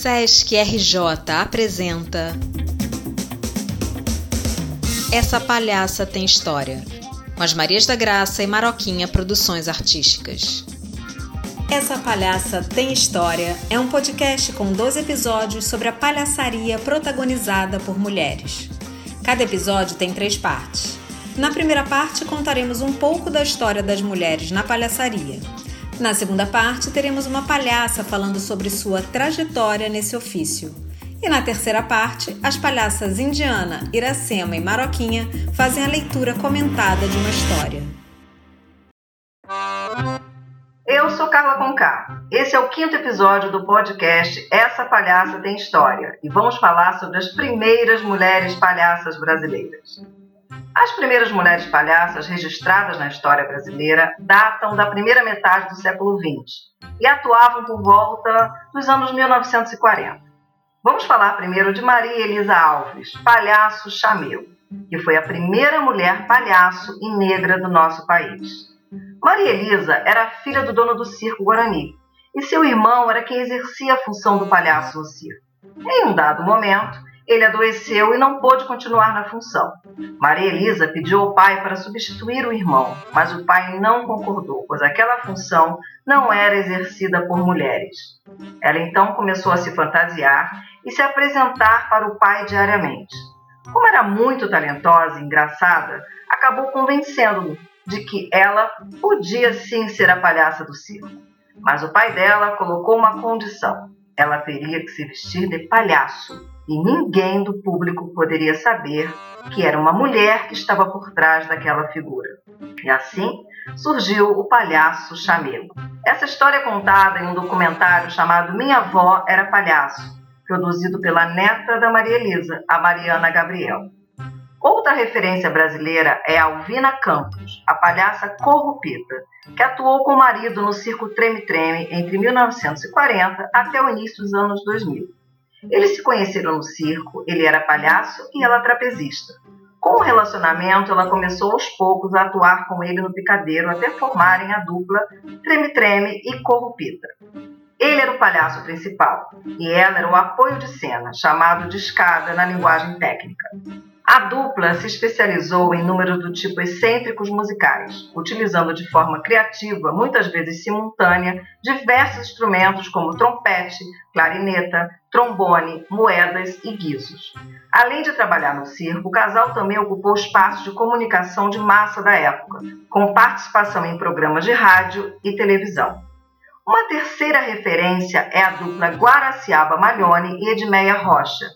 Sesc RJ apresenta Essa Palhaça Tem História, com as Marias da Graça e Maroquinha Produções Artísticas. Essa Palhaça Tem História é um podcast com 12 episódios sobre a palhaçaria protagonizada por mulheres. Cada episódio tem três partes. Na primeira parte, contaremos um pouco da história das mulheres na palhaçaria. Na segunda parte, teremos uma palhaça falando sobre sua trajetória nesse ofício. E na terceira parte, as palhaças Indiana, Iracema e Maroquinha fazem a leitura comentada de uma história. Eu sou Carla Conká. Esse é o quinto episódio do podcast Essa Palhaça Tem História e vamos falar sobre as primeiras mulheres palhaças brasileiras. As primeiras mulheres palhaças registradas na história brasileira datam da primeira metade do século XX e atuavam por volta dos anos 1940. Vamos falar primeiro de Maria Elisa Alves, palhaço chameu, que foi a primeira mulher palhaço e negra do nosso país. Maria Elisa era filha do dono do circo Guarani e seu irmão era quem exercia a função do palhaço no circo. Em um dado momento, ele adoeceu e não pôde continuar na função. Maria Elisa pediu ao pai para substituir o irmão, mas o pai não concordou, pois aquela função não era exercida por mulheres. Ela então começou a se fantasiar e se apresentar para o pai diariamente. Como era muito talentosa e engraçada, acabou convencendo-o de que ela podia sim ser a palhaça do circo. Mas o pai dela colocou uma condição: ela teria que se vestir de palhaço e ninguém do público poderia saber que era uma mulher que estava por trás daquela figura. E assim surgiu o palhaço chamego. Essa história é contada em um documentário chamado Minha Avó Era Palhaço, produzido pela neta da Maria Elisa, a Mariana Gabriel. Outra referência brasileira é Alvina Campos, a palhaça corrupita, que atuou com o marido no circo Treme Treme entre 1940 até o início dos anos 2000. Eles se conheceram no circo, ele era palhaço e ela trapezista. Com o relacionamento, ela começou aos poucos a atuar com ele no picadeiro até formarem a dupla Treme Treme e Corrupita. Ele era o palhaço principal e ela era o apoio de cena, chamado de escada na linguagem técnica. A dupla se especializou em números do tipo excêntricos musicais, utilizando de forma criativa, muitas vezes simultânea, diversos instrumentos como trompete, clarineta, trombone, moedas e guizos. Além de trabalhar no circo, o casal também ocupou espaços de comunicação de massa da época, com participação em programas de rádio e televisão. Uma terceira referência é a dupla Guaraciaba Malhone e Edmeia Rocha,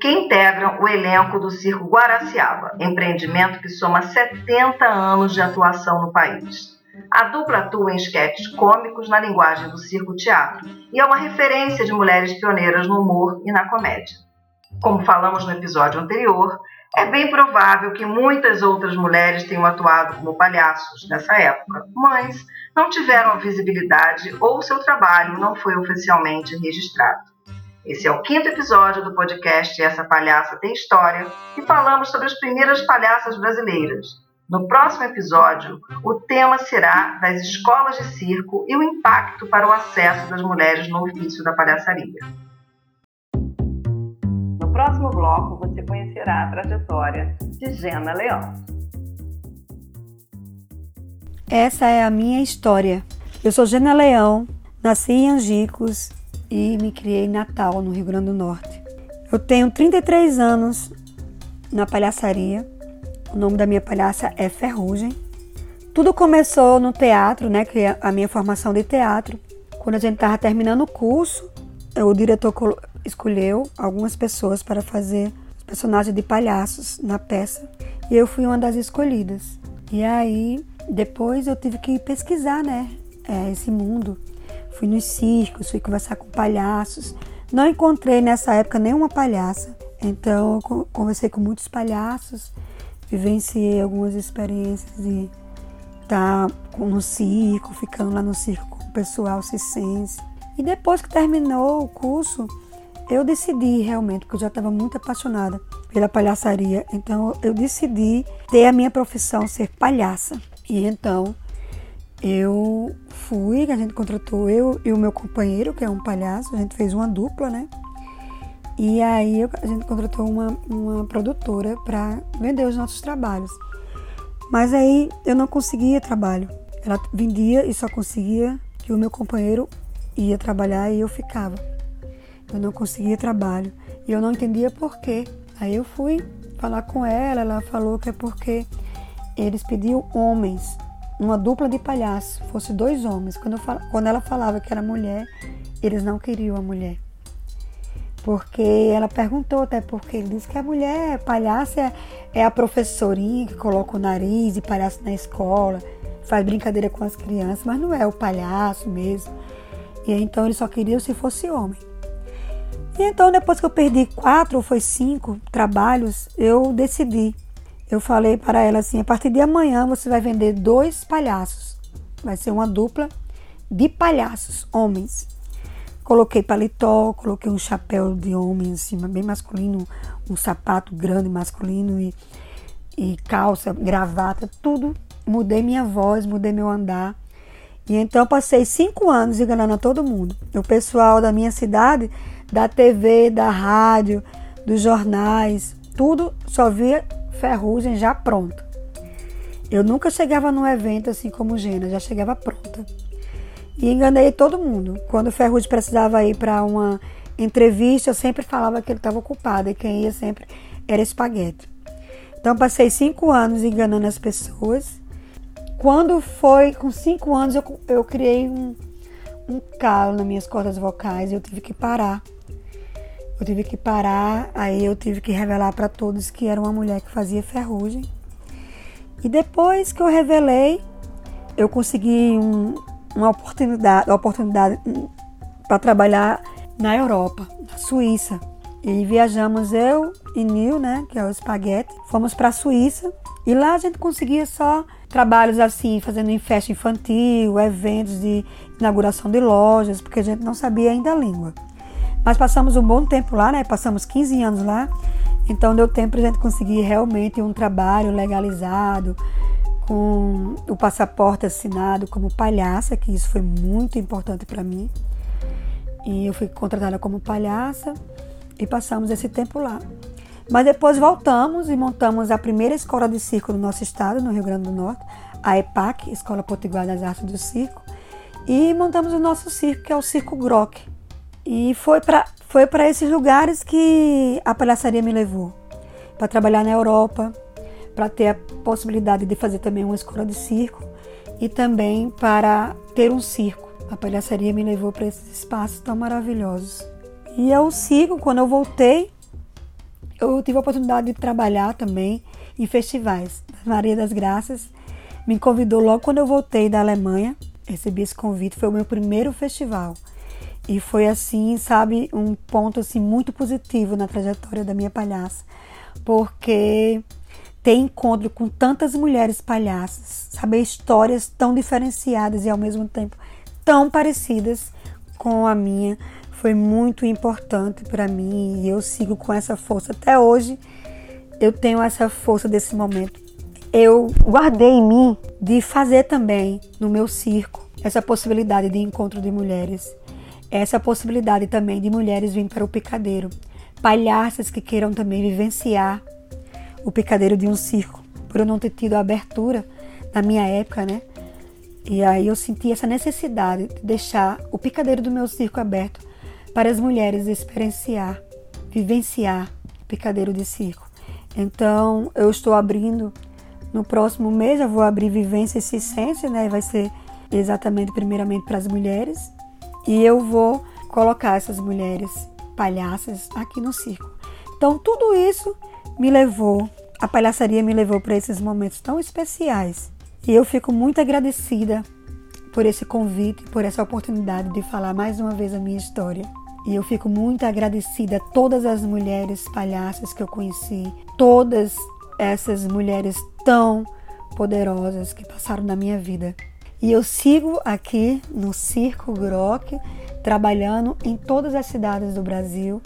que integram o elenco do Circo Guaraciaba, empreendimento que soma 70 anos de atuação no país. A dupla atua em esquetes cômicos na linguagem do circo-teatro e é uma referência de mulheres pioneiras no humor e na comédia. Como falamos no episódio anterior, é bem provável que muitas outras mulheres tenham atuado como palhaços nessa época, mas não tiveram visibilidade ou seu trabalho não foi oficialmente registrado. Esse é o quinto episódio do podcast Essa Palhaça Tem História e falamos sobre as primeiras palhaças brasileiras. No próximo episódio, o tema será das escolas de circo e o impacto para o acesso das mulheres no ofício da palhaçaria. No próximo bloco, você conhecerá a trajetória de Gena Leão. Essa é a minha história. Eu sou Gena Leão, nasci em Angicos, e me criei em Natal, no Rio Grande do Norte. Eu tenho 33 anos na palhaçaria. O nome da minha palhaça é Ferrugem. Tudo começou no teatro, né? Que é a minha formação de teatro. Quando a gente estava terminando o curso, o diretor escolheu algumas pessoas para fazer os personagens de palhaços na peça. E eu fui uma das escolhidas. E aí, depois eu tive que pesquisar, né? É, esse mundo fui nos circos, fui conversar com palhaços. Não encontrei nessa época nenhuma palhaça, então eu conversei com muitos palhaços, vivenciei algumas experiências de estar no circo, ficando lá no circo com o pessoal circense. E depois que terminou o curso, eu decidi realmente, porque eu já estava muito apaixonada pela palhaçaria, então eu decidi ter a minha profissão ser palhaça. E então eu fui, a gente contratou eu e o meu companheiro, que é um palhaço, a gente fez uma dupla, né? E aí a gente contratou uma, uma produtora para vender os nossos trabalhos. Mas aí eu não conseguia trabalho. Ela vendia e só conseguia que o meu companheiro ia trabalhar e eu ficava. Eu não conseguia trabalho e eu não entendia por quê. Aí eu fui falar com ela, ela falou que é porque eles pediam homens, uma dupla de palhaço, fosse dois homens. Quando, eu, quando ela falava que era mulher, eles não queriam a mulher. Porque ela perguntou até porque ele disse que a mulher palhaça é, é a professorinha que coloca o nariz e palhaço na escola, faz brincadeira com as crianças, mas não é o palhaço mesmo. E então ele só queria se fosse homem. E então depois que eu perdi quatro ou foi cinco trabalhos, eu decidi. Eu falei para ela assim: a partir de amanhã você vai vender dois palhaços. Vai ser uma dupla de palhaços, homens. Coloquei paletó, coloquei um chapéu de homem em cima, bem masculino, um sapato grande masculino e, e calça, gravata, tudo. Mudei minha voz, mudei meu andar. E então passei cinco anos enganando a todo mundo. O pessoal da minha cidade, da TV, da rádio, dos jornais, tudo só via ferrugem já pronta. Eu nunca chegava num evento assim como Gena, já chegava pronta. E enganei todo mundo. Quando o Ferrugem precisava ir para uma entrevista, eu sempre falava que ele estava ocupado e quem ia sempre era espaguete. Então passei cinco anos enganando as pessoas. Quando foi com cinco anos eu, eu criei um, um calo nas minhas cordas vocais e eu tive que parar. Eu tive que parar, aí eu tive que revelar para todos que era uma mulher que fazia ferrugem. E depois que eu revelei, eu consegui um, uma oportunidade, uma oportunidade para trabalhar na Europa, na Suíça. E viajamos eu e Nil, né, que é o espaguete, fomos para a Suíça e lá a gente conseguia só trabalhos assim, fazendo em festa infantil, eventos de inauguração de lojas, porque a gente não sabia ainda a língua. Mas passamos um bom tempo lá, né? Passamos 15 anos lá. Então deu tempo para a gente conseguir realmente um trabalho legalizado, com o passaporte assinado como palhaça, que isso foi muito importante para mim. E eu fui contratada como palhaça e passamos esse tempo lá. Mas depois voltamos e montamos a primeira escola de circo do nosso estado, no Rio Grande do Norte, a EPAC, Escola Potiguar das Artes do Circo, e montamos o nosso circo, que é o Circo Grock. E foi para foi esses lugares que a palhaçaria me levou, para trabalhar na Europa, para ter a possibilidade de fazer também uma escola de circo e também para ter um circo. A palhaçaria me levou para esses espaços tão maravilhosos. E eu sigo, quando eu voltei, eu tive a oportunidade de trabalhar também em festivais. Maria das Graças me convidou logo quando eu voltei da Alemanha. Recebi esse convite, foi o meu primeiro festival. E foi assim, sabe, um ponto assim muito positivo na trajetória da minha palhaça, porque ter encontro com tantas mulheres palhaças, saber histórias tão diferenciadas e ao mesmo tempo tão parecidas com a minha, foi muito importante para mim e eu sigo com essa força até hoje. Eu tenho essa força desse momento. Eu guardei em mim de fazer também no meu circo essa possibilidade de encontro de mulheres, essa possibilidade também de mulheres virem para o picadeiro, palhaças que queiram também vivenciar o picadeiro de um circo, por eu não ter tido a abertura na minha época, né? E aí eu senti essa necessidade de deixar o picadeiro do meu circo aberto para as mulheres experienciar, vivenciar o picadeiro de circo. Então eu estou abrindo no próximo mês, eu vou abrir Vivência e Ciência, né? Vai ser exatamente primeiramente para as mulheres e eu vou colocar essas mulheres palhaças aqui no circo. Então tudo isso me levou, a palhaçaria me levou para esses momentos tão especiais. E eu fico muito agradecida por esse convite, por essa oportunidade de falar mais uma vez a minha história. E eu fico muito agradecida a todas as mulheres palhaças que eu conheci, todas essas mulheres tão poderosas que passaram na minha vida. E eu sigo aqui no Circo Grock, trabalhando em todas as cidades do Brasil.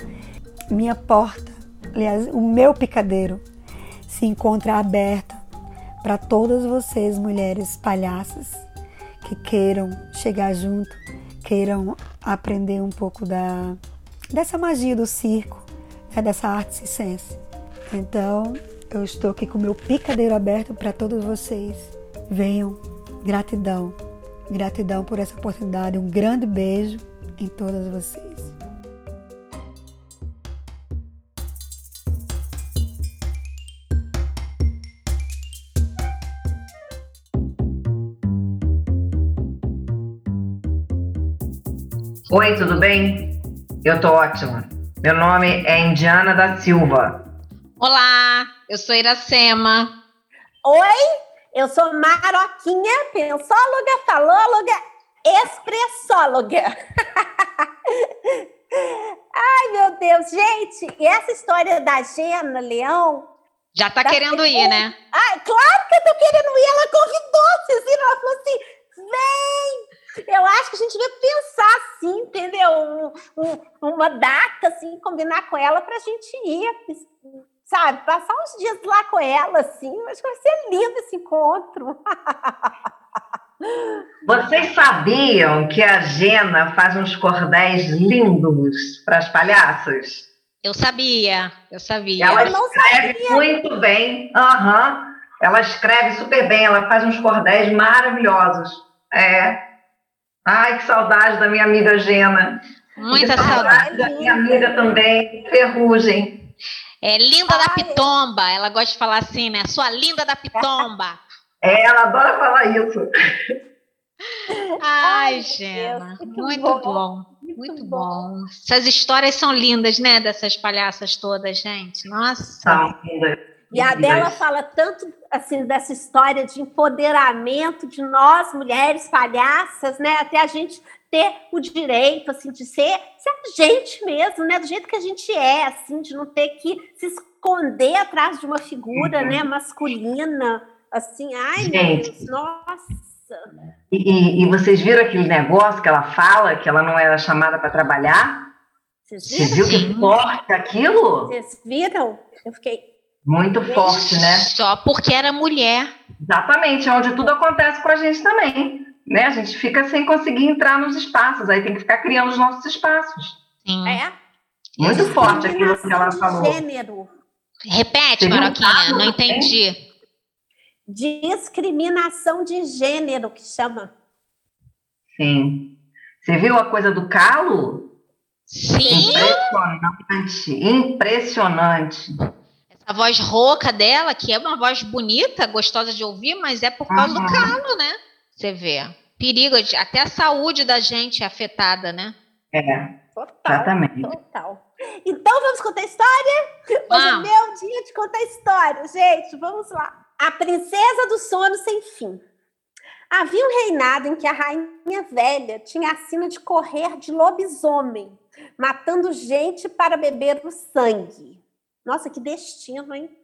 Minha porta aliás, o meu picadeiro se encontra aberto para todas vocês, mulheres palhaças, que queiram chegar junto, queiram aprender um pouco da, dessa magia do circo, é dessa arte circense. Então, eu estou aqui com o meu picadeiro aberto para todos vocês. Venham, gratidão, gratidão por essa oportunidade. Um grande beijo em todas vocês. Oi, tudo bem? Eu tô ótima. Meu nome é Indiana da Silva. Olá, eu sou Iracema. Oi, eu sou Maroquinha, pensóloga, falóloga, expressóloga. Ai, meu Deus, gente, e essa história da Gena Leão. Já tá querendo ir, né? Ai, claro que eu tô querendo ir. Ela convidou, vocês viram? Ela falou assim: vem, eu acho que a gente devia pensar assim, entendeu? Um, um, uma data, assim, combinar com ela para a gente ir, sabe? Passar uns dias lá com ela, assim. Acho que vai ser lindo esse encontro. Vocês sabiam que a Gena faz uns cordéis lindos para as palhaças? Eu sabia, eu sabia. Ela escreve sabia. muito bem. Aham. Uhum. Ela escreve super bem, ela faz uns cordéis maravilhosos. É. Ai, que saudade da minha amiga Gena. Muita saudade. Da minha amiga também, Ferrugem. É linda Ai, da pitomba. Ela gosta de falar assim, né? Sua linda da pitomba. É, ela adora falar isso. Ai, Gena, muito, muito bom. bom. Muito, muito bom. bom. Essas histórias são lindas, né? Dessas palhaças todas, gente. Nossa. Lindas. E a dela fala tanto assim dessa história de empoderamento de nós mulheres palhaças, né? Até a gente ter o direito assim de ser, ser a gente mesmo, né? Do jeito que a gente é, assim, de não ter que se esconder atrás de uma figura, uhum. né, masculina, assim, ai, gente. Deus, nossa. E, e, vocês viram aquele negócio que ela fala que ela não era chamada para trabalhar? Vocês viram? Você viu que forte aquilo? Vocês viram? Eu fiquei muito forte, né? Só porque era mulher. Exatamente, é onde tudo acontece com a gente também. Né? A gente fica sem conseguir entrar nos espaços, aí tem que ficar criando os nossos espaços. Sim. É. Muito forte aquilo que ela falou. Gênero. Repete, Maroquinha, não entendi. Discriminação de gênero, que chama. Sim. Você viu a coisa do calo? Sim. Impressionante, impressionante. A voz rouca dela, que é uma voz bonita, gostosa de ouvir, mas é por causa uhum. do calo, né? Você vê. Perigo, até a saúde da gente é afetada, né? É. Total. Exatamente. Total. Então vamos contar a história? Hoje ah. é meu dia de contar história, gente. Vamos lá. A Princesa do Sono Sem Fim. Havia um reinado em que a rainha velha tinha a sina de correr de lobisomem, matando gente para beber o sangue. Nossa, que destino, hein?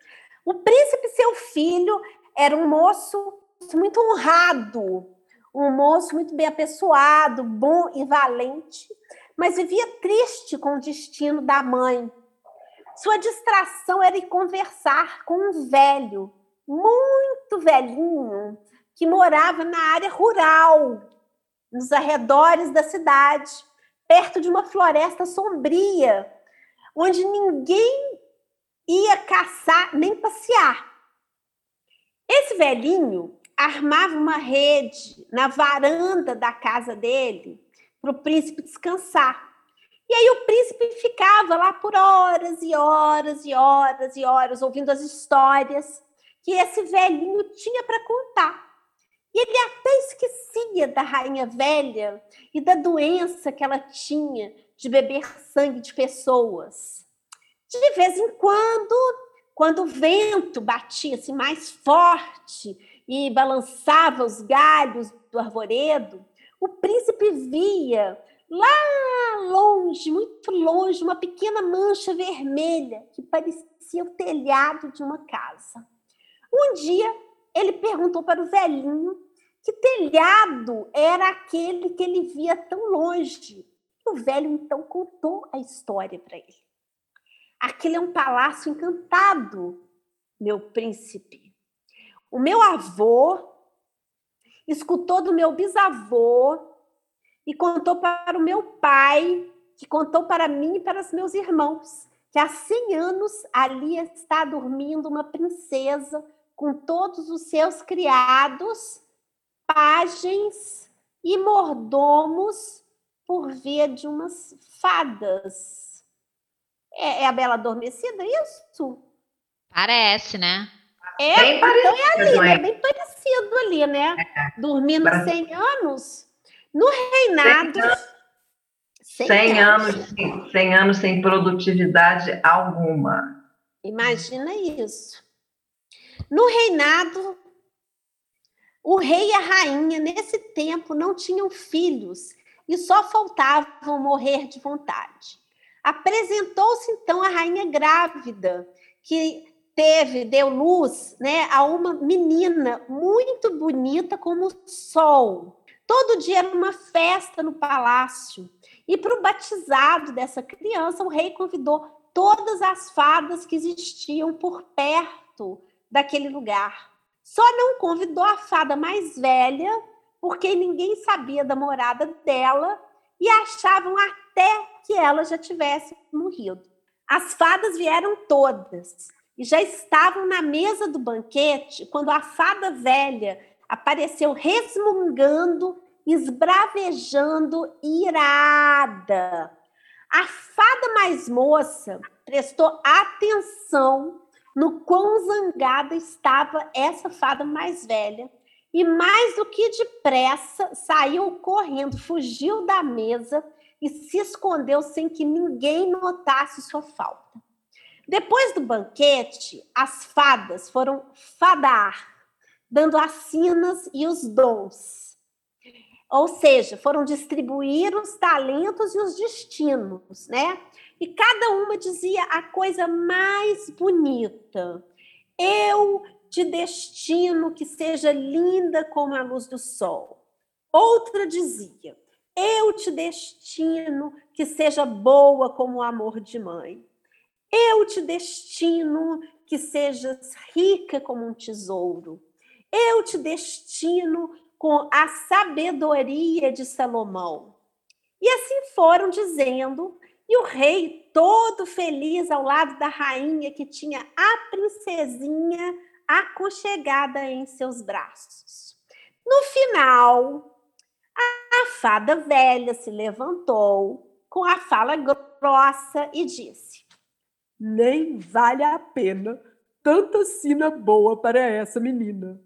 O príncipe, seu filho, era um moço muito honrado, um moço muito bem apessoado, bom e valente, mas vivia triste com o destino da mãe. Sua distração era ir conversar com um velho, muito velhinho, que morava na área rural, nos arredores da cidade, perto de uma floresta sombria, onde ninguém ia caçar nem passear. Esse velhinho armava uma rede na varanda da casa dele para o príncipe descansar. E aí o príncipe ficava lá por horas e horas e horas e horas ouvindo as histórias que esse velhinho tinha para contar. E ele até esquecia da rainha velha e da doença que ela tinha de beber sangue de pessoas. De vez em quando, quando o vento batia assim, mais forte e balançava os galhos do arvoredo, o príncipe via lá longe, muito longe, uma pequena mancha vermelha que parecia o telhado de uma casa. Um dia, ele perguntou para o velhinho que telhado era aquele que ele via tão longe. O velho então contou a história para ele. Aquele é um palácio encantado, meu príncipe. O meu avô escutou do meu bisavô e contou para o meu pai, que contou para mim e para os meus irmãos. que há 100 anos ali está dormindo uma princesa com todos os seus criados, pajens e mordomos por via de umas fadas. É, é a Bela Adormecida, isso? Parece, né? É, bem então é ali, né? bem parecido ali, né? É. Dormindo Parece... 100 anos. No reinado. 100, 100 anos, anos, 100 anos sem produtividade alguma. Imagina isso. No reinado, o rei e a rainha, nesse tempo, não tinham filhos e só faltavam morrer de vontade. Apresentou-se então a rainha grávida, que teve, deu luz né, a uma menina muito bonita como o sol. Todo dia era uma festa no palácio. E para o batizado dessa criança, o rei convidou todas as fadas que existiam por perto daquele lugar. Só não convidou a fada mais velha, porque ninguém sabia da morada dela e achavam até que ela já tivesse morrido. As fadas vieram todas e já estavam na mesa do banquete quando a fada velha apareceu resmungando, esbravejando, irada. A fada mais moça prestou atenção no quão zangada estava essa fada mais velha e, mais do que depressa, saiu correndo, fugiu da mesa e se escondeu sem que ninguém notasse sua falta. Depois do banquete, as fadas foram fadar, dando as sinas e os dons. Ou seja, foram distribuir os talentos e os destinos, né? E cada uma dizia a coisa mais bonita. Eu te destino que seja linda como a luz do sol. Outra dizia: Eu te destino que seja boa como o amor de mãe. Eu te destino que sejas rica como um tesouro. Eu te destino com a sabedoria de Salomão. E assim foram dizendo, e o rei, todo feliz ao lado da rainha que tinha a princesinha aconchegada em seus braços. No final, a fada velha se levantou com a fala grossa e disse: nem vale a pena tanta sina boa para essa menina.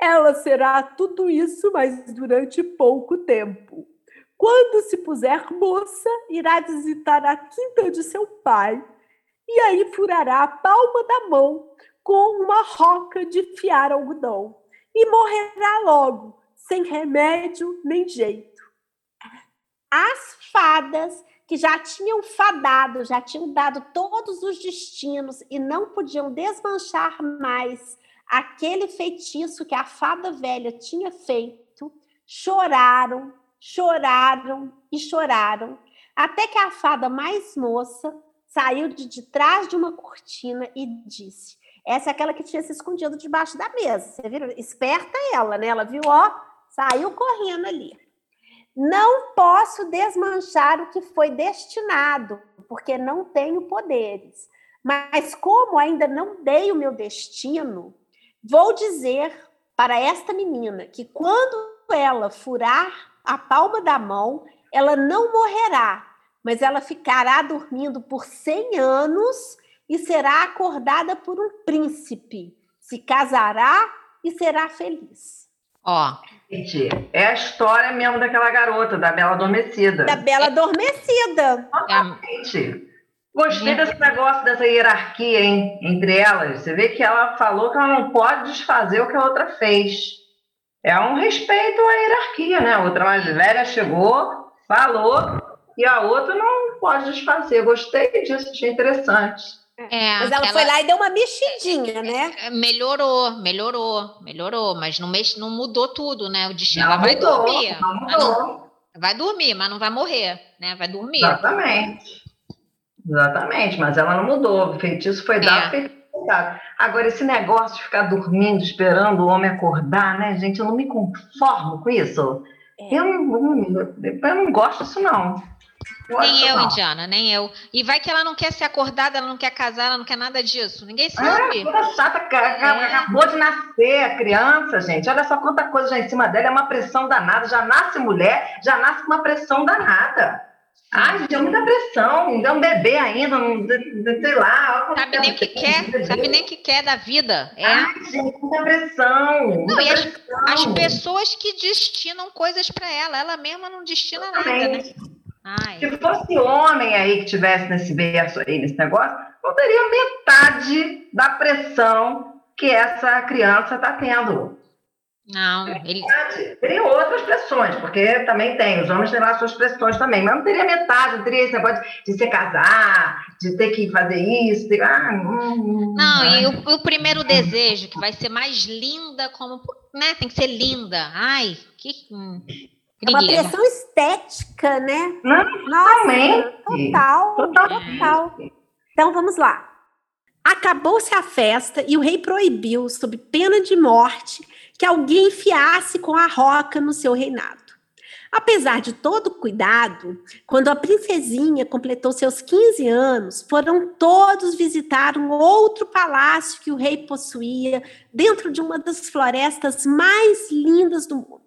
Ela será tudo isso, mas durante pouco tempo. Quando se puser moça, irá visitar a quinta de seu pai e aí furará a palma da mão com uma roca de fiar algodão e morrerá logo, sem remédio nem jeito. As fadas que já tinham fadado, já tinham dado todos os destinos e não podiam desmanchar mais aquele feitiço que a fada velha tinha feito, choraram, choraram e choraram, até que a fada mais moça saiu de, de trás de uma cortina e disse: Essa é aquela que tinha se escondido debaixo da mesa. Você viu? Esperta ela, né? Ela viu, ó, saiu correndo ali. Não posso desmanchar o que foi destinado, porque não tenho poderes. Mas como ainda não dei o meu destino, vou dizer para esta menina que quando ela furar a palma da mão, ela não morrerá, mas ela ficará dormindo por 100 anos e será acordada por um príncipe, se casará e será feliz. Ó. é a história mesmo daquela garota, da Bela Adormecida. Da Bela Adormecida. Totalmente. Gostei desse negócio, dessa hierarquia hein, entre elas. Você vê que ela falou que ela não pode desfazer o que a outra fez. É um respeito à hierarquia, né? A outra mais velha chegou, falou, e a outra não pode desfazer. Gostei disso, achei interessante. É, mas ela aquela... foi lá e deu uma mexidinha, né? É, melhorou, melhorou, melhorou, mas não, mex... não mudou tudo, né? O destino. Ela vai mudou, dormir. Não não... Vai dormir, mas não vai morrer, né? Vai dormir. Exatamente. Exatamente, mas ela não mudou. O feitiço foi dado, é. feitiço dado. Agora, esse negócio de ficar dormindo, esperando o homem acordar, né, gente? Eu não me conformo com isso. É. Eu, não, eu não gosto disso, não. Nem eu, Indiana, nem eu. E vai que ela não quer ser acordada, ela não quer casar, ela não quer nada disso. Ninguém sabe. É, toda chata, é. acabou de nascer a criança, gente. Olha só quanta coisa já em cima dela, é uma pressão danada. Já nasce mulher, já nasce com uma pressão danada. Ai, gente, é muita pressão, ainda é um bebê ainda, não, sei lá. Sabe nem o que quer, sabe nem o que quer da vida. É. Ai, gente, muita pressão. Muita não, e as, as, pessoas que destinam coisas para ela, ela mesma não destina nada, né? Ai. Se fosse homem aí que tivesse nesse berço aí, nesse negócio, não teria metade da pressão que essa criança está tendo. Não, ele. Teria outras pressões, porque também tem, os homens têm lá suas pressões também, mas não teria metade, não teria esse negócio de, de se casar, de ter que fazer isso. Ah, hum, hum não, ai. e o, o, primeiro desejo, que vai ser mais linda, como. Né, tem que ser linda. Ai, que. Hum, é uma pressão estética, né? Não, Nossa, total, total, total. Então vamos lá. Acabou-se a festa e o rei proibiu, sob pena de morte, que alguém enfiasse com a roca no seu reinado. Apesar de todo o cuidado, quando a princesinha completou seus 15 anos, foram todos visitar um outro palácio que o rei possuía dentro de uma das florestas mais lindas do mundo.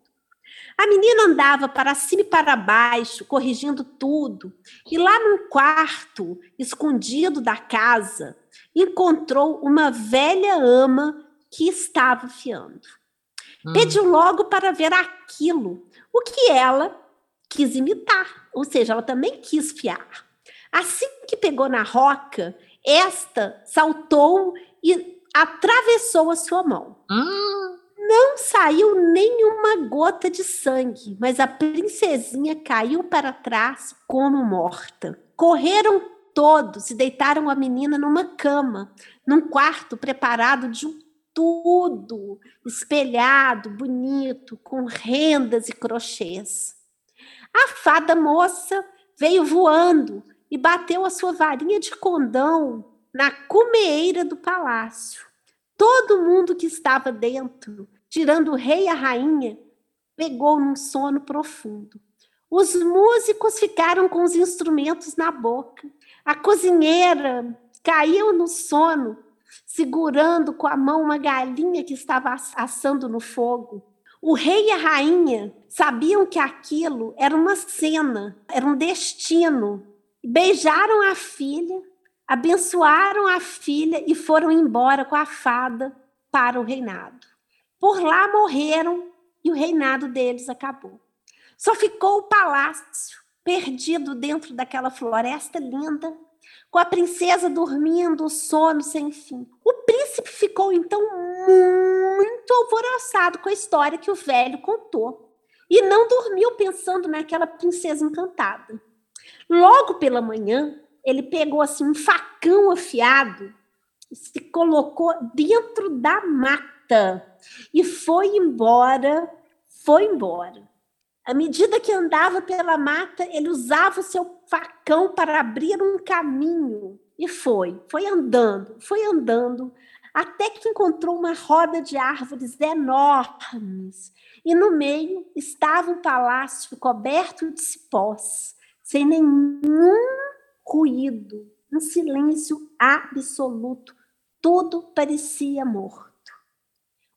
A menina andava para cima e para baixo, corrigindo tudo, e lá num quarto, escondido da casa, encontrou uma velha ama que estava fiando. Hum. Pediu logo para ver aquilo, o que ela quis imitar, ou seja, ela também quis fiar. Assim que pegou na roca, esta saltou e atravessou a sua mão. Hum. Não saiu nenhuma gota de sangue, mas a princesinha caiu para trás como morta. Correram todos e deitaram a menina numa cama, num quarto preparado de um tudo espelhado, bonito, com rendas e crochês. A fada moça veio voando e bateu a sua varinha de condão na cumeira do palácio. Todo mundo que estava dentro, tirando o rei e a rainha, pegou num sono profundo. Os músicos ficaram com os instrumentos na boca. A cozinheira caiu no sono segurando com a mão uma galinha que estava assando no fogo. O rei e a rainha sabiam que aquilo era uma cena, era um destino. Beijaram a filha, abençoaram a filha e foram embora com a fada para o reinado. Por lá morreram e o reinado deles acabou. Só ficou o palácio, perdido dentro daquela floresta linda, com a princesa dormindo sono sem fim. O príncipe ficou então muito alvoroçado com a história que o velho contou e não dormiu pensando naquela princesa encantada. Logo pela manhã, ele pegou assim um facão afiado e se colocou dentro da mata e foi embora, foi embora. À medida que andava pela mata, ele usava o seu facão para abrir um caminho. E foi, foi andando, foi andando, até que encontrou uma roda de árvores enormes. E no meio estava um palácio coberto de cipós, sem nenhum ruído, um silêncio absoluto. Tudo parecia morto.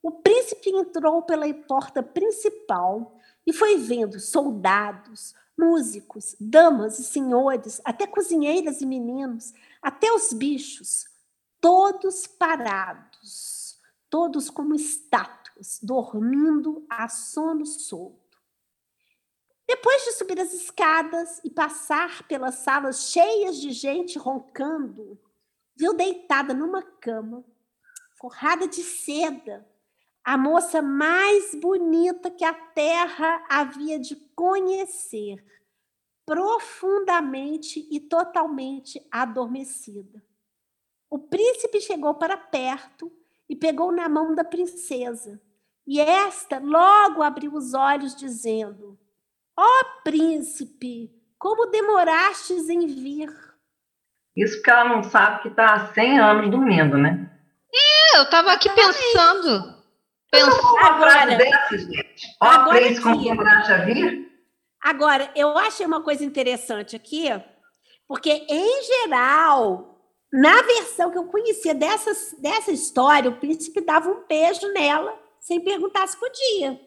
O príncipe entrou pela porta principal e foi vendo soldados, músicos, damas e senhores, até cozinheiras e meninos, até os bichos, todos parados, todos como estátuas, dormindo a sono solto. Depois de subir as escadas e passar pelas salas cheias de gente roncando, viu deitada numa cama, forrada de seda, a moça mais bonita que a terra havia de conhecer, profundamente e totalmente adormecida. O príncipe chegou para perto e pegou na mão da princesa. E esta logo abriu os olhos, dizendo: Ó oh, príncipe, como demorastes em vir? Isso porque ela não sabe que está há 100 anos dormindo, né? É, eu estava aqui pensando. Pensou uma frase dessa, gente? Ó, Cris, como demoraste a vir? Agora, eu achei uma coisa interessante aqui, porque, em geral, na versão que eu conhecia dessa, dessa história, o príncipe dava um beijo nela, sem perguntar se podia.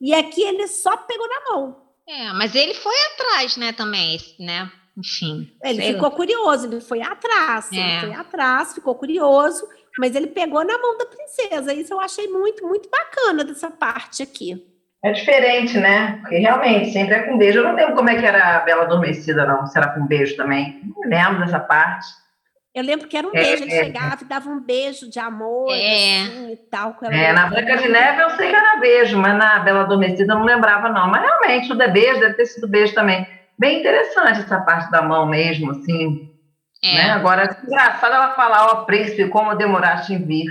E aqui ele só pegou na mão. É, mas ele foi atrás, né, também, né? Enfim. Ele ficou lá. curioso, ele foi atrás, é. ele foi atrás, ficou curioso, mas ele pegou na mão da princesa. Isso eu achei muito, muito bacana dessa parte aqui. É diferente, né? Porque realmente sempre é com beijo. Eu não lembro como é que era a Bela Adormecida, não. Se era com beijo também. Não lembro dessa parte. Eu lembro que era um é, beijo, ele é, chegava e dava um beijo de amor é. assim, e tal. Com ela é, na Branca de Neve eu sei que era beijo, mas na Bela Adormecida eu não lembrava, não. Mas realmente, o é beijo deve ter sido beijo também. Bem interessante essa parte da mão mesmo, assim. É. Né? Agora, engraçado ela falar, ó, príncipe, como demoraste em vir.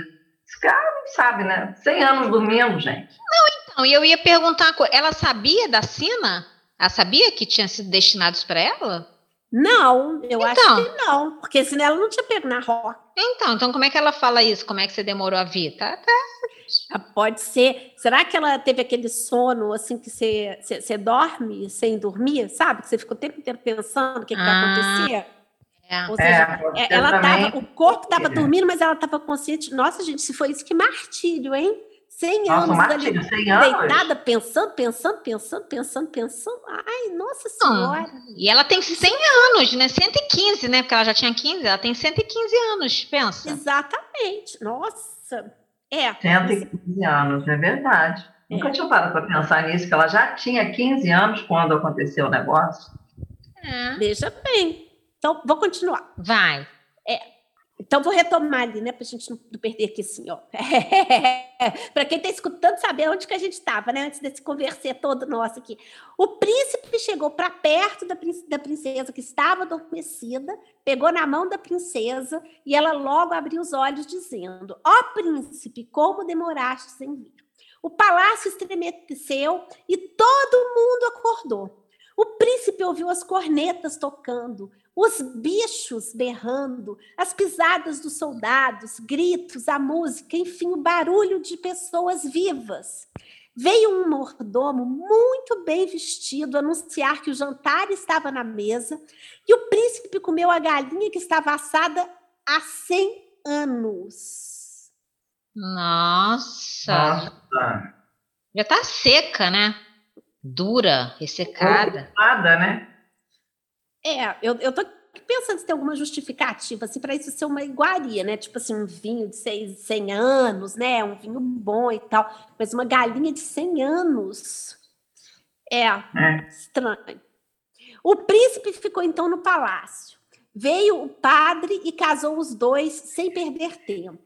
Esse cara não sabe, né? 100 anos dormindo, gente. Não, então, e eu ia perguntar, ela sabia da cena? Ela sabia que tinha sido destinados para ela? Não, eu então, acho que não, porque senão ela não tinha pego na roca. Então, então como é que ela fala isso? Como é que você demorou a vir? Tá, tá. Ah, pode ser. Será que ela teve aquele sono assim que você, você, você dorme sem dormir, sabe? Que você ficou o tempo inteiro pensando o que, que ah, vai acontecer? É. Ou seja, é, ela tava, o corpo estava dormindo, mas ela estava consciente. Nossa, gente, se foi isso que martírio, hein? 100 nossa, anos martírio, ali, 100 anos. deitada, pensando, pensando, pensando, pensando, pensando. Ai, nossa senhora. e ela tem 100 anos, né? 115, né? Porque ela já tinha 15, ela tem 115 anos, pensa. Exatamente. Nossa. É. 115 anos, é verdade. É. Nunca tinha parado para pensar nisso, que ela já tinha 15 anos quando aconteceu o negócio. É. Veja bem. Então, vou continuar. Vai. É, então, vou retomar ali, né, para a gente não perder aqui assim, ó. para quem está escutando saber onde que a gente estava, né, antes desse converser todo nosso aqui. O príncipe chegou para perto da, da princesa que estava adormecida, pegou na mão da princesa e ela logo abriu os olhos, dizendo: Ó oh, príncipe, como demoraste em vir? O palácio estremeceu e todo mundo acordou. O príncipe ouviu as cornetas tocando, os bichos berrando, as pisadas dos soldados, gritos, a música, enfim, o barulho de pessoas vivas. Veio um mordomo muito bem vestido anunciar que o jantar estava na mesa e o príncipe comeu a galinha que estava assada há 100 anos. Nossa! Nossa. Já está seca, né? Dura, ressecada. Nada, né? É, eu, eu tô pensando se tem alguma justificativa assim, para isso ser uma iguaria, né? Tipo assim, um vinho de seis, 100 anos, né? Um vinho bom e tal. Mas uma galinha de 100 anos é, é. estranho. O príncipe ficou então no palácio. Veio o padre e casou os dois sem perder tempo.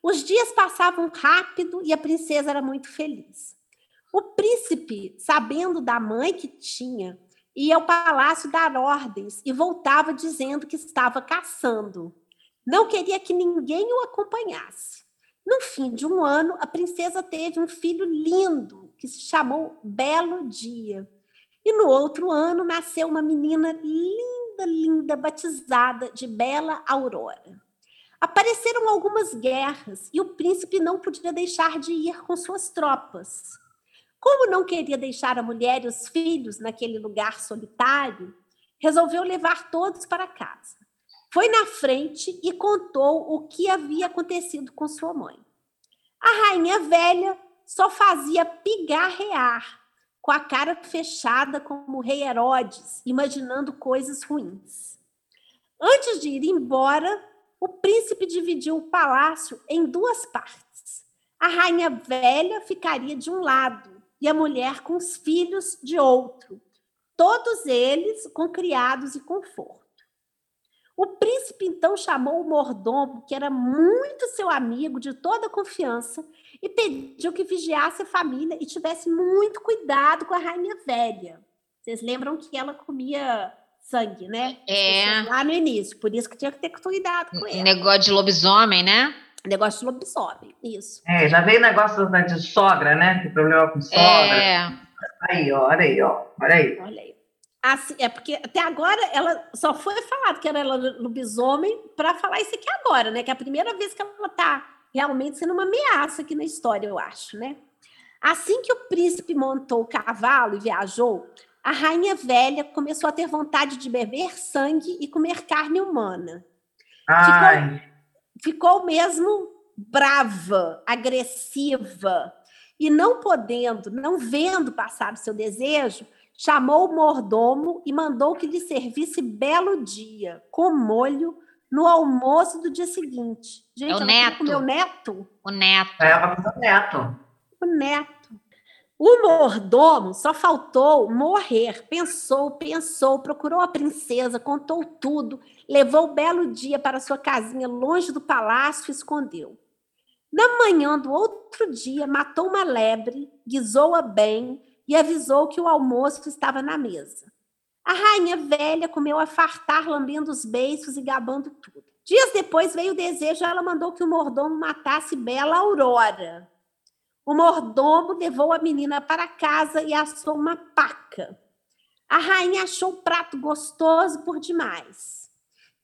Os dias passavam rápido e a princesa era muito feliz. O príncipe, sabendo da mãe que tinha, ia ao palácio dar ordens e voltava dizendo que estava caçando. Não queria que ninguém o acompanhasse. No fim de um ano, a princesa teve um filho lindo que se chamou Belo Dia. E no outro ano nasceu uma menina linda, linda, batizada de Bela Aurora. Apareceram algumas guerras e o príncipe não podia deixar de ir com suas tropas. Como não queria deixar a mulher e os filhos naquele lugar solitário, resolveu levar todos para casa. Foi na frente e contou o que havia acontecido com sua mãe. A rainha velha só fazia pigarrear, com a cara fechada como o rei Herodes, imaginando coisas ruins. Antes de ir embora, o príncipe dividiu o palácio em duas partes. A rainha velha ficaria de um lado e a mulher com os filhos de outro, todos eles com criados e conforto. O príncipe então chamou o mordomo, que era muito seu amigo, de toda confiança, e pediu que vigiasse a família e tivesse muito cuidado com a rainha velha. Vocês lembram que ela comia sangue, né? É. Lá no início, por isso que tinha que ter cuidado com ela. Negócio de lobisomem, né? Negócio de lobisomem, isso. É, já veio negócio de sogra, né? Tem problema com sogra. É. Aí, ó, olha aí, ó. Olha aí. Olha aí. Assim, é porque até agora ela só foi falado que era lobisomem para falar isso aqui agora, né? Que é a primeira vez que ela está realmente sendo uma ameaça aqui na história, eu acho, né? Assim que o príncipe montou o cavalo e viajou, a rainha velha começou a ter vontade de beber sangue e comer carne humana. Ficou, ficou mesmo brava, agressiva, e não podendo, não vendo passar o seu desejo, chamou o mordomo e mandou que lhe servisse belo dia, com molho, no almoço do dia seguinte. Gente, é o neto. Meu neto. O neto. É, o neto. O neto. O mordomo só faltou morrer. Pensou, pensou, procurou a princesa, contou tudo, levou o belo dia para sua casinha longe do palácio e escondeu. Na manhã do outro dia, matou uma lebre, guisou-a bem e avisou que o almoço estava na mesa. A rainha velha comeu a fartar, lambendo os beiços e gabando tudo. Dias depois veio o desejo, ela mandou que o mordomo matasse Bela Aurora. O mordomo levou a menina para casa e assou uma paca. A rainha achou o prato gostoso por demais.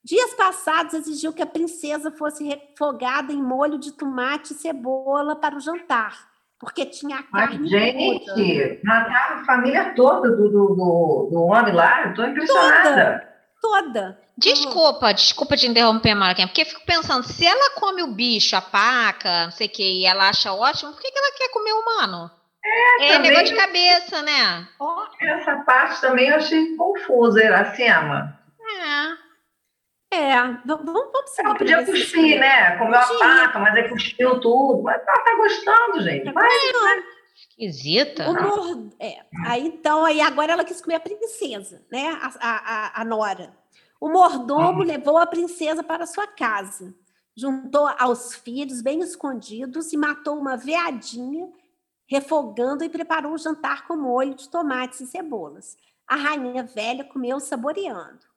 Dias passados exigiu que a princesa fosse refogada em molho de tomate e cebola para o jantar porque tinha a carne. Mas, gente, mataram a família toda do, do, do, do homem lá, eu estou impressionada. Toda, toda. Desculpa, desculpa te interromper, Maraquinha, porque eu fico pensando, se ela come o bicho, a paca, não sei o que, e ela acha ótimo, por que, que ela quer comer o humano? É, é também, negócio de cabeça, né? Essa parte também eu achei confusa, Iracema. É. É, vamos, vamos seguir. Ela podia cuspir, né? Comeu a paca, mas aí cuspiu tudo. Mas ela tá gostando, gente. Vai, vai. Esquisita. Mor... É. Aí, então, aí agora ela quis comer a princesa, né? A, a, a Nora. O mordomo levou a princesa para sua casa. Juntou aos filhos bem escondidos e matou uma veadinha, refogando e preparou o jantar com molho de tomates e cebolas. A rainha velha comeu saboreando.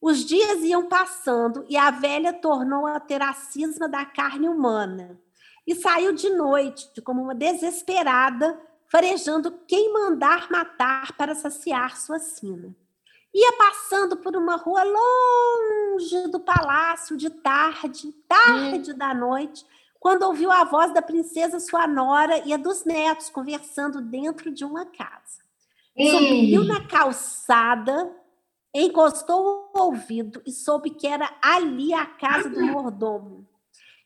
Os dias iam passando e a velha tornou a ter a cisma da carne humana e saiu de noite, como uma desesperada, farejando quem mandar matar para saciar sua sina. Ia passando por uma rua longe do palácio de tarde, tarde hum. da noite, quando ouviu a voz da princesa sua nora e a dos netos conversando dentro de uma casa. Subiu na calçada encostou o ouvido e soube que era ali a casa do mordomo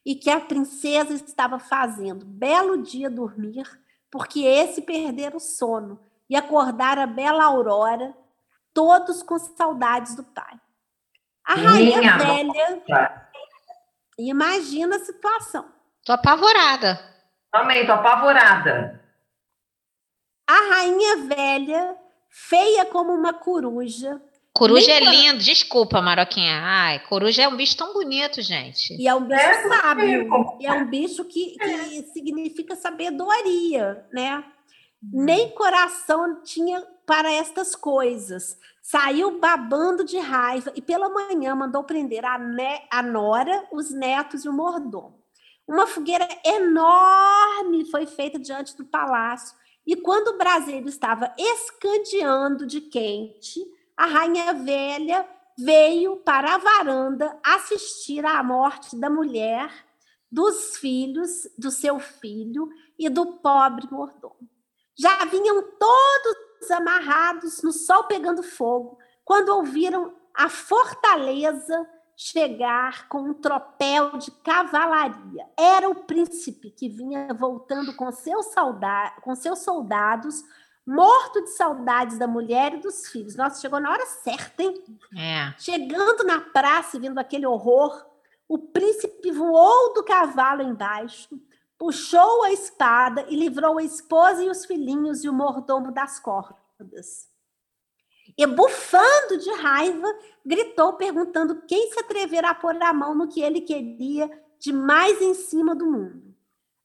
e que a princesa estava fazendo belo dia dormir, porque esse perdera o sono e acordara a bela aurora, todos com saudades do pai. A rainha Minha velha nossa. imagina a situação. Tô apavorada. Também tô apavorada. A rainha velha, feia como uma coruja, Coruja é lindo, desculpa, Maroquinha. Ai, coruja é um bicho tão bonito, gente. E é um bicho é, sábio. E é um bicho que, que significa sabedoria, né? Hum. Nem coração tinha para estas coisas. Saiu babando de raiva e pela manhã mandou prender a, ne a nora, os netos e o mordomo. Uma fogueira enorme foi feita diante do palácio e quando o braseiro estava escandeando de quente, a rainha velha veio para a varanda assistir à morte da mulher, dos filhos, do seu filho e do pobre mordomo. Já vinham todos amarrados no sol pegando fogo, quando ouviram a fortaleza chegar com um tropel de cavalaria. Era o príncipe que vinha voltando com seus, com seus soldados morto de saudades da mulher e dos filhos. Nossa, chegou na hora certa, hein? É. Chegando na praça e vendo aquele horror, o príncipe voou do cavalo embaixo, puxou a espada e livrou a esposa e os filhinhos e o mordomo das cordas. E bufando de raiva, gritou perguntando quem se atreverá a pôr a mão no que ele queria de mais em cima do mundo.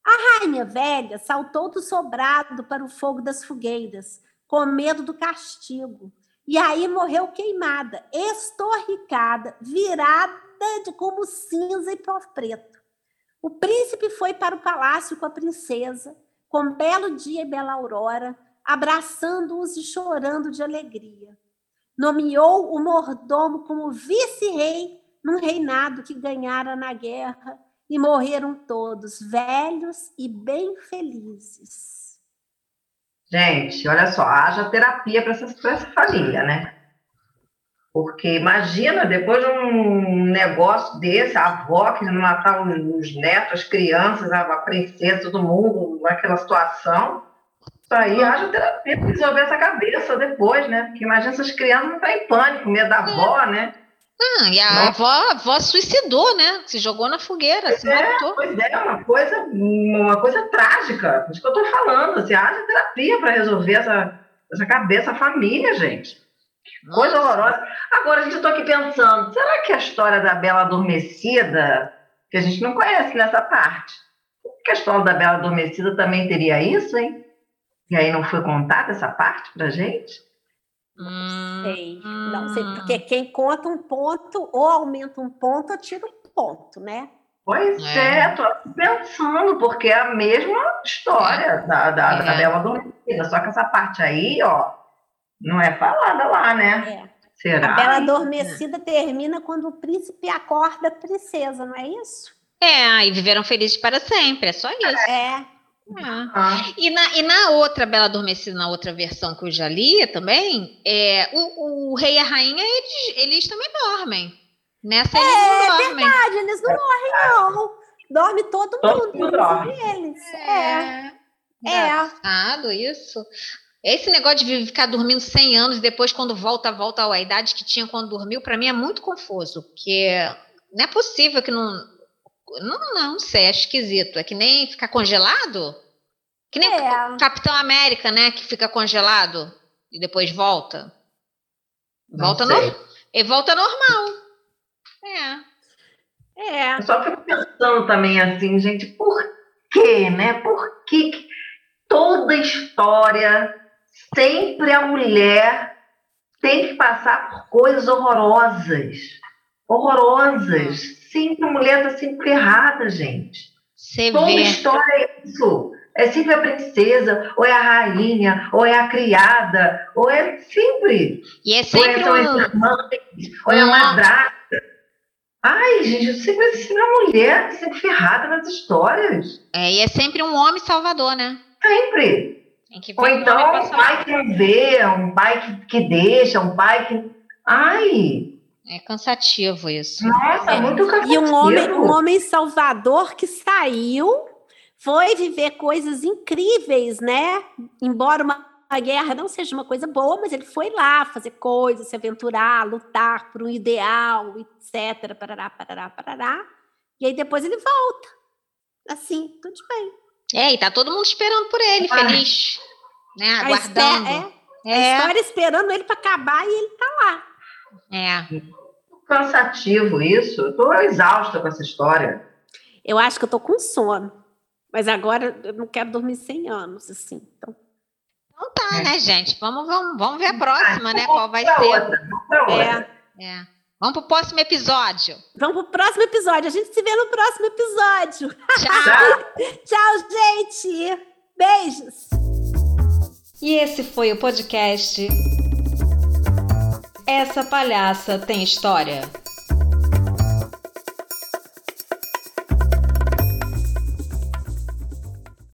A rainha velha saltou do sobrado para o fogo das fogueiras, com medo do castigo. E aí morreu queimada, estorricada, virada de como cinza e pó preto. O príncipe foi para o palácio com a princesa, com belo dia e bela aurora, abraçando-os e chorando de alegria. Nomeou o mordomo como vice-rei num reinado que ganhara na guerra e morreram todos velhos e bem felizes. Gente, olha só, haja terapia para essa, essa família, né? Porque imagina, depois de um negócio desse, a avó que matar os netos, as crianças, a princesa, todo mundo, naquela situação, isso aí haja terapia para resolver essa cabeça depois, né? Porque imagina essas crianças não estão em pânico, medo da avó, né? Ah, e a avó, a avó suicidou, né? Se jogou na fogueira, pois se é, matou. Pois é, uma coisa, uma coisa trágica. Por isso que eu estou falando. Assim, haja terapia para resolver essa, essa cabeça, a família, gente. Coisa horrorosa. Agora, a gente estou aqui pensando, será que a história da Bela Adormecida, que a gente não conhece nessa parte, que a história da Bela Adormecida também teria isso, hein? E aí não foi contada essa parte pra gente? Não sei, não sei, porque quem conta um ponto, ou aumenta um ponto, ou tira um ponto, né? Pois é, é tô pensando, porque é a mesma história é. da, da, é. da Bela Adormecida, só que essa parte aí, ó, não é falada lá, né? É. Será? A Bela Adormecida termina quando o príncipe acorda a princesa, não é isso? É, e viveram felizes para sempre, é só isso. É. Ah. E, na, e na outra Bela Adormecida, na outra versão que eu já li também, é, o, o rei e a rainha, eles, eles também dormem. Nessa eles é, não dormem. É verdade, eles não morrem, não. Dorme todo, todo mundo, inclusive eles. É. É. Engraçado isso. Esse negócio de ficar dormindo 100 anos e depois, quando volta, volta à idade que tinha quando dormiu, para mim é muito confuso, porque não é possível que não. Não, não, não sei, é esquisito. É que nem ficar congelado? Que nem é. o Capitão América, né? Que fica congelado e depois volta. Volta no... E volta normal. É. É. Eu só fico pensando também assim, gente, por quê, né? Por que toda história sempre a mulher tem que passar por coisas horrorosas. Horrorosas. Sempre a mulher está sempre errada, gente. Você Toda vê. história é isso. É sempre a princesa, ou é a rainha, ou é a criada, ou é sempre. E é sempre ou é, um... irmãs, ou é a madrasta. Ai, gente, sempre, sempre a mulher sempre ferrada nas histórias. É, e é sempre um homem salvador, né? Sempre. Ou então um pai que não vê, um pai que, que deixa, um pai que. Ai! É cansativo isso. Nossa, é. muito cansativo. E um homem, um homem salvador que saiu, foi viver coisas incríveis, né? Embora uma, uma guerra não seja uma coisa boa, mas ele foi lá fazer coisas, se aventurar, lutar por um ideal, etc. Parará, parará, parará. E aí depois ele volta. Assim, tudo bem. É, e tá todo mundo esperando por ele, ah. feliz, né? Aguardando. É, é, a história esperando ele para acabar e ele tá lá. É. Cansativo isso. Eu tô exausta com essa história. Eu acho que eu tô com sono. Mas agora eu não quero dormir 100 anos, assim. Então, então tá, né, gente? Vamos, vamos, vamos ver a próxima, ah, né? Qual vai ser. Outra, outra. É. é. Vamos pro próximo episódio. Vamos pro próximo episódio. A gente se vê no próximo episódio. Tchau. Tchau, gente. Beijos. E esse foi o podcast Essa Palhaça Tem História.